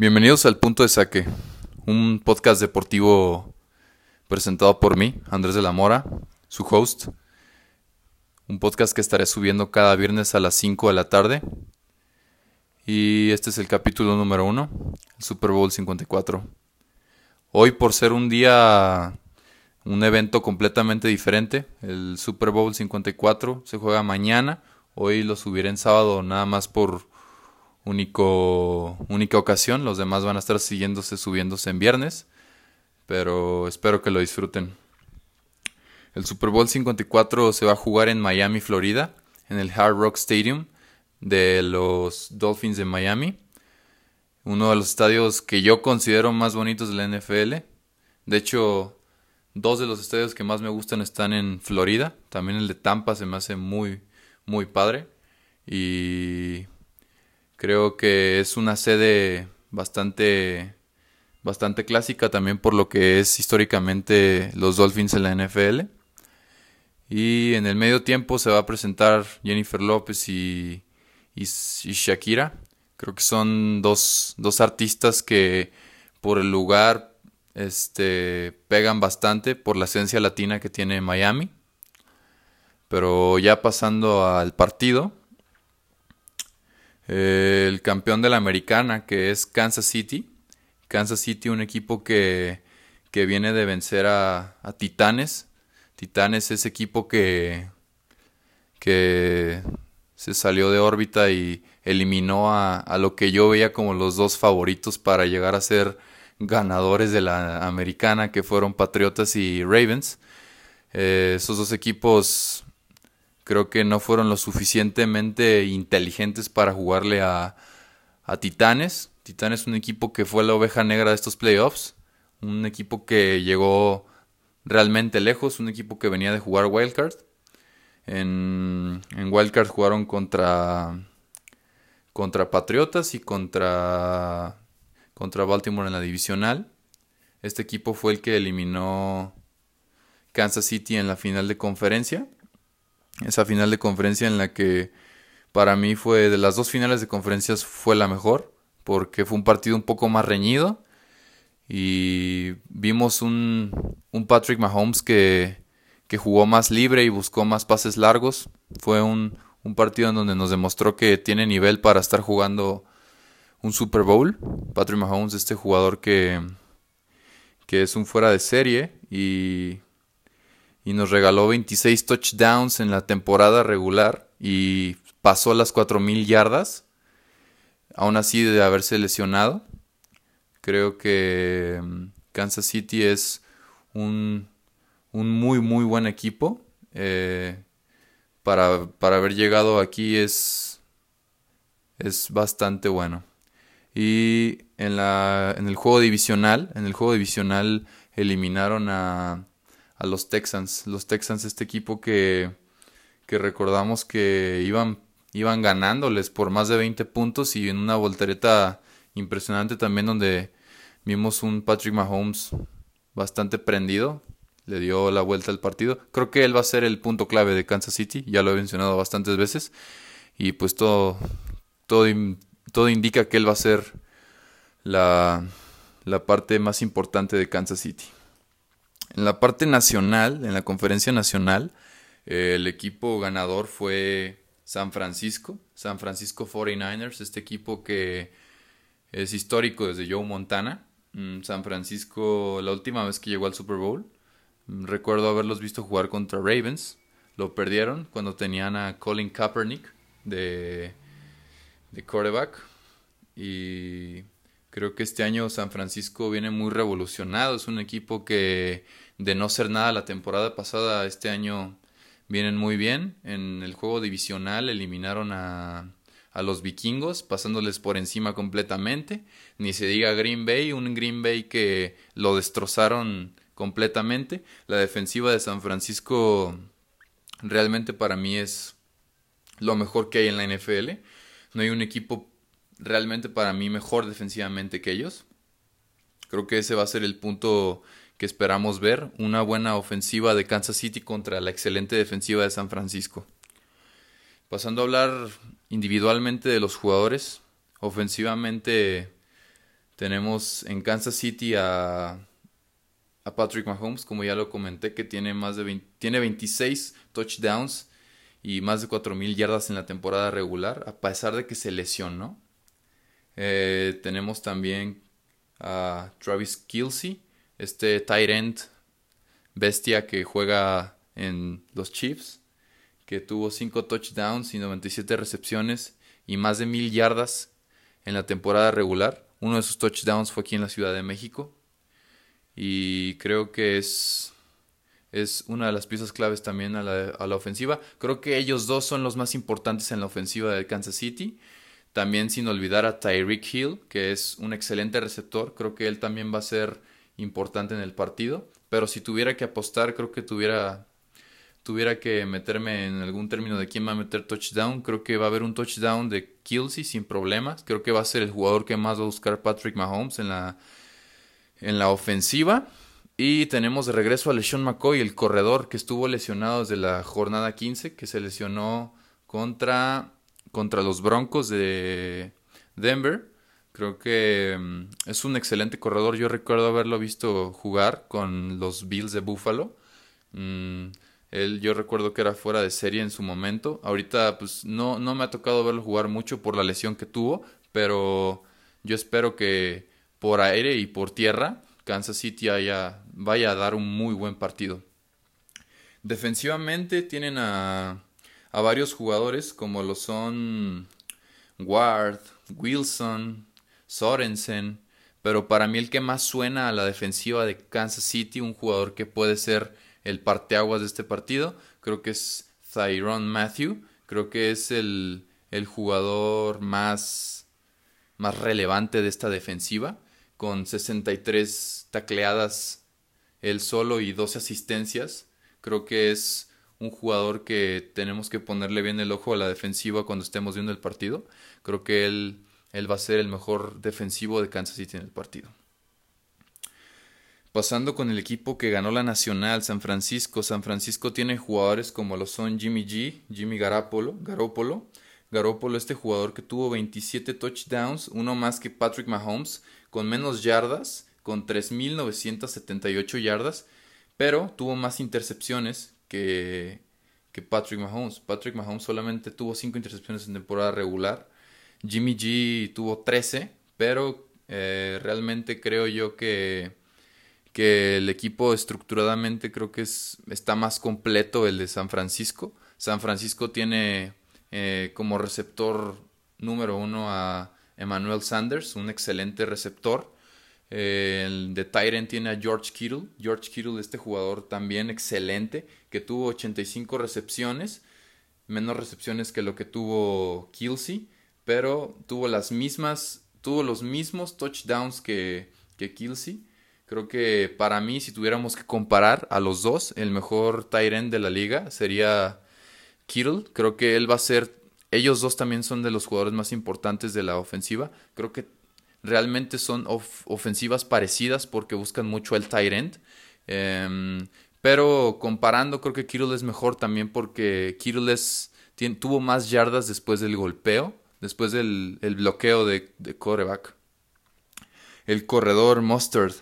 Bienvenidos al Punto de Saque, un podcast deportivo presentado por mí, Andrés de la Mora, su host. Un podcast que estaré subiendo cada viernes a las 5 de la tarde. Y este es el capítulo número 1, el Super Bowl 54. Hoy por ser un día, un evento completamente diferente, el Super Bowl 54 se juega mañana. Hoy lo subiré en sábado nada más por único, única ocasión. Los demás van a estar siguiéndose, subiéndose en viernes. Pero espero que lo disfruten. El Super Bowl 54 se va a jugar en Miami, Florida, en el Hard Rock Stadium de los Dolphins de Miami. Uno de los estadios que yo considero más bonitos de la NFL. De hecho, dos de los estadios que más me gustan están en Florida. También el de Tampa se me hace muy, muy padre. Y Creo que es una sede bastante, bastante clásica también por lo que es históricamente los Dolphins en la NFL. Y en el medio tiempo se va a presentar Jennifer López y, y, Shakira. Creo que son dos, dos, artistas que por el lugar este, pegan bastante por la esencia latina que tiene Miami. Pero ya pasando al partido, el campeón de la americana, que es Kansas City. Kansas City, un equipo que, que viene de vencer a, Titanes. Titanes es equipo que, que se salió de órbita y eliminó a, a, lo que yo veía como los dos favoritos para llegar a ser ganadores de la americana, que fueron Patriotas y Ravens. Eh, esos dos equipos creo que no fueron lo suficientemente inteligentes para jugarle a, a Titanes. Titanes es un equipo que fue la oveja negra de estos playoffs, un equipo que llegó realmente lejos, un equipo que venía de jugar Wildcard. En, en Wildcard jugaron contra, contra Patriotas y contra, contra Baltimore en la divisional. Este equipo fue el que eliminó Kansas City en la final de conferencia esa final de conferencia en la que para mí fue de las dos finales de conferencias fue la mejor porque fue un partido un poco más reñido y vimos un, un Patrick Mahomes que, que, jugó más libre y buscó más pases largos. Fue un, un partido en donde nos demostró que tiene nivel para estar jugando un Super Bowl. Patrick Mahomes, este jugador que, que es un fuera de serie y y nos regaló 26 touchdowns en la temporada regular y pasó las 4.000 yardas, aún así de haberse lesionado. Creo que mm, Kansas City es un, un muy muy buen equipo. Eh, para, para, haber llegado aquí es, es bastante bueno. Y en, la, en el juego divisional, en el juego divisional eliminaron a a los Texans. Los Texans, este equipo que, que recordamos que iban, iban ganándoles por más de 20 puntos y en una voltereta impresionante también donde vimos un Patrick Mahomes bastante prendido. Le dio la vuelta al partido. Creo que él va a ser el punto clave de Kansas City. Ya lo he mencionado bastantes veces. Y pues todo, todo, todo indica que él va a ser la, la parte más importante de Kansas City. En la parte nacional, en la conferencia nacional, el equipo ganador fue San Francisco, San Francisco 49ers, este equipo que es histórico desde Joe Montana. Mm, San Francisco, la última vez que llegó al Super Bowl, mm, recuerdo haberlos visto jugar contra Ravens. Lo perdieron cuando tenían a Colin Kaepernick de, de quarterback. Y Creo que este año San Francisco viene muy revolucionado. Es un equipo que de no ser nada la temporada pasada, este año vienen muy bien. En el juego divisional eliminaron a, a los vikingos, pasándoles por encima completamente. Ni se diga Green Bay, un Green Bay que lo destrozaron completamente. La defensiva de San Francisco realmente para mí es lo mejor que hay en la NFL. No hay un equipo realmente para mí mejor defensivamente que ellos. Creo que ese va a ser el punto que esperamos ver, una buena ofensiva de Kansas City contra la excelente defensiva de San Francisco. Pasando a hablar individualmente de los jugadores, ofensivamente Tenemos en Kansas City a, a Patrick Mahomes, como ya lo comenté, que tiene más de tiene 26 touchdowns y más de 4.000 yardas en la temporada regular, a pesar de que se lesionó. Eh, tenemos también a Travis Kelsey, este tight end bestia que juega en los Chiefs, que tuvo 5 touchdowns y 97 recepciones y más de 1000 yardas en la temporada regular. Uno de sus touchdowns fue aquí en la Ciudad de México. Y creo que es, es una de las piezas claves también a la, a la ofensiva. Creo que ellos dos son los más importantes en la ofensiva de Kansas City. También sin olvidar a Tyreek Hill, que es un excelente receptor. Creo que él también va a ser importante en el partido. Pero si tuviera que apostar, creo que tuviera, tuviera que meterme en algún término de quién va a meter touchdown. Creo que va a haber un touchdown de Kelsey sin problemas. Creo que va a ser el jugador que más va a buscar Patrick Mahomes en la, en la ofensiva. Y tenemos de regreso a LeSean McCoy, el corredor que estuvo lesionado desde la jornada 15, que se lesionó contra, contra los Broncos de Denver. Creo que mm, es un excelente corredor. Yo recuerdo haberlo visto jugar con los Bills de Buffalo. Mm, él, yo recuerdo que era fuera de serie en su momento. Ahorita, pues no, no me ha tocado verlo jugar mucho por la lesión que tuvo, pero yo espero que por aire y por tierra Kansas City haya, vaya a dar un muy buen partido. Defensivamente tienen a, a varios jugadores como lo son Ward, Wilson, Sorensen, pero para mí el que más suena a la defensiva de Kansas City, un jugador que puede ser el parteaguas de este partido, creo que es Tyrone Matthew, creo que es el, el jugador más, más relevante de esta defensiva, con 63 tacleadas él solo y 12 asistencias. Creo que es un jugador que tenemos que ponerle bien el ojo a la defensiva cuando estemos viendo el partido. Creo que él él va a ser el mejor defensivo de Kansas City en el partido. Pasando con el equipo que ganó la Nacional, San Francisco. San Francisco tiene jugadores como lo son Jimmy G, Jimmy Garoppolo. Garoppolo, este jugador que tuvo 27 touchdowns, uno más que Patrick Mahomes, con menos yardas, con 3.978 yardas, pero tuvo más intercepciones que, Patrick Mahomes. Patrick Mahomes solamente tuvo 5 intercepciones en temporada regular Jimmy G tuvo 13, pero eh, realmente creo yo que, que el equipo estructuradamente creo que es, está más completo el de San Francisco. San Francisco tiene eh, como receptor número uno a Emmanuel Sanders, un excelente receptor. Eh, el de Tyrant tiene a George Kittle. George Kittle, este jugador también excelente, que tuvo 85 recepciones, menos recepciones que lo que tuvo Kelsey pero tuvo las mismas, tuvo los mismos touchdowns que, que Kelsey. Creo que para mí, si tuviéramos que comparar a los dos, el mejor end de la liga sería Kittle. Creo que él va a ser, ellos dos también son de los jugadores más importantes de la ofensiva. Creo que realmente son ofensivas parecidas porque buscan mucho el tight end. Em, pero comparando, creo que Kittle es mejor también porque Kittle tuvo más yardas después del golpeo después del bloqueo de, de. El corredor Mustard,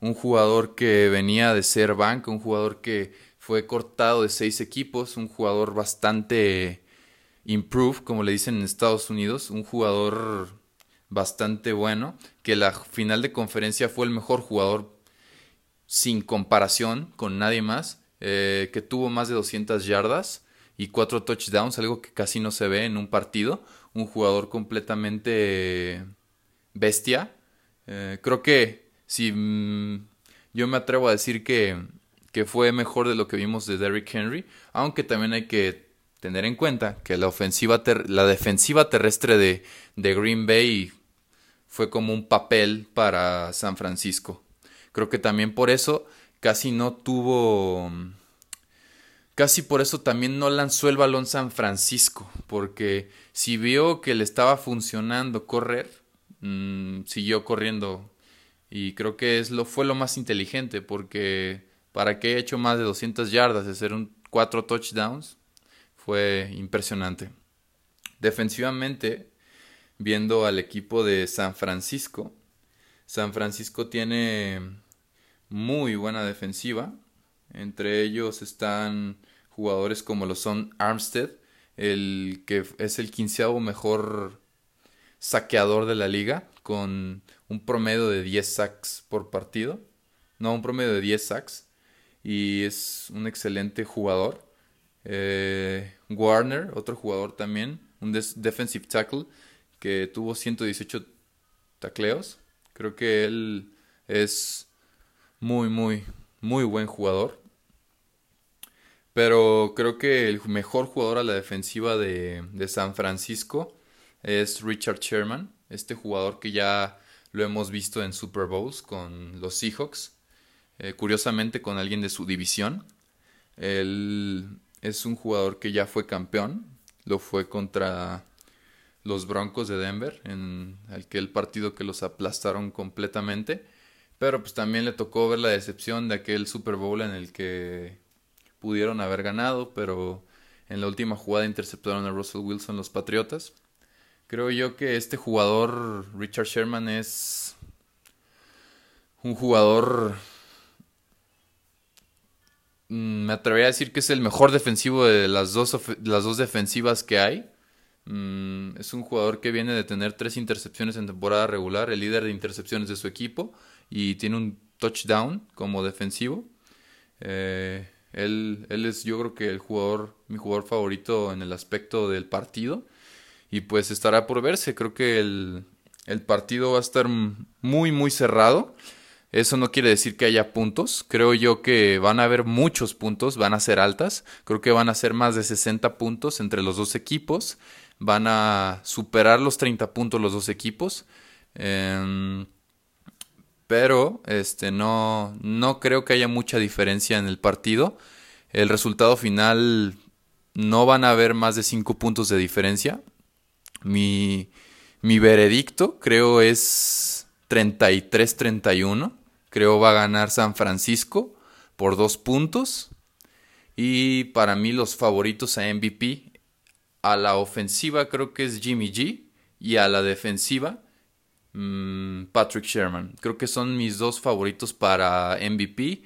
un jugador que venía de ser banca, un jugador que fue cortado de seis equipos, un jugador bastante improved, como le dicen en Estados Unidos, un jugador bastante bueno, que la final de conferencia fue el mejor jugador sin comparación con nadie más, eh, que tuvo más de 200 yardas y cuatro touchdowns, algo que casi no se ve en un partido un jugador completamente bestia. Eh, creo que si mm, yo me atrevo a decir que, que, fue mejor de lo que vimos de Derrick Henry, aunque también hay que tener en cuenta que la ofensiva la defensiva terrestre de, de Green Bay fue como un papel para San Francisco. Creo que también por eso casi no tuvo Casi por eso también no lanzó el balón San Francisco, porque si vio que le estaba funcionando correr, mm, siguió corriendo. Y creo que es lo, fue lo más inteligente, porque para que haya hecho más de 200 yardas, de hacer un, cuatro touchdowns, fue impresionante. Defensivamente, viendo al equipo de San Francisco, San Francisco tiene muy buena defensiva. Entre ellos están jugadores como lo son Armstead, el que es el quinceavo mejor saqueador de la liga, con un promedio de 10 sacks por partido. No, un promedio de 10 sacks. Y es un excelente jugador. Eh, Warner, otro jugador también, un defensive tackle, que tuvo 118 tacleos. Creo que él es muy, muy, muy buen jugador. Pero creo que el mejor jugador a la defensiva de, San Francisco es Richard Sherman, este jugador que ya lo hemos visto en Super Bowls con los Seahawks, eh, curiosamente con alguien de su división. Él es un jugador que ya fue campeón, lo fue contra los Broncos de Denver, en aquel partido que los aplastaron completamente. Pero pues también le tocó ver la decepción de aquel Super Bowl en el que pudieron haber ganado, pero en la última jugada interceptaron a Russell Wilson los Patriotas. Creo yo que este jugador, Richard Sherman, es un jugador... Mm, me atrevería a decir que es el mejor defensivo de las dos, las dos defensivas que hay. Mm, es un jugador que viene de tener tres intercepciones en temporada regular, el líder de intercepciones de su equipo, y tiene un touchdown como defensivo. Eh, él, él es yo creo que el jugador, mi jugador favorito en el aspecto del partido. Y pues estará por verse. Creo que el, el partido va a estar muy, muy cerrado. Eso no quiere decir que haya puntos. Creo yo que van a haber muchos puntos, van a ser altas. Creo que van a ser más de 60 puntos entre los dos equipos. Van a superar los 30 puntos los dos equipos. Em, pero este no, no creo que haya mucha diferencia en el partido. El resultado final no van a haber más de 5 puntos de diferencia. Mi, mi veredicto creo es 33-31. Creo va a ganar San Francisco por 2 puntos. Y para mí los favoritos a MVP a la ofensiva creo que es Jimmy G y a la defensiva Mm, Patrick Sherman. Creo que son mis dos favoritos para MVP.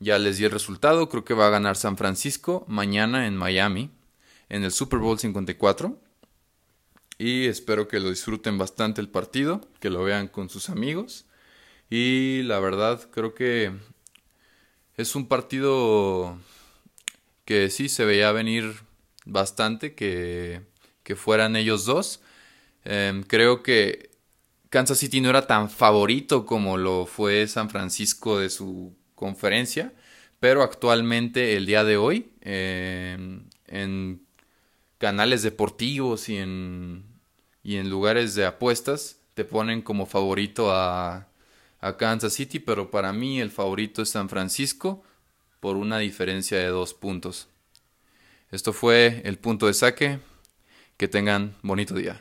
Ya les di el resultado. Creo que va a ganar San Francisco mañana en Miami en el Super Bowl 54. Y espero que lo disfruten bastante el partido, que lo vean con sus amigos. Y la verdad creo que es un partido que sí se veía venir bastante que, que fueran ellos dos. Em, creo que Kansas City no era tan favorito como lo fue San Francisco de su conferencia, pero actualmente el día de hoy en canales deportivos y en, y en lugares de apuestas te ponen como favorito a, a Kansas City, pero para mí el favorito es San Francisco por una diferencia de dos puntos. Esto fue el punto de saque. Que tengan bonito día.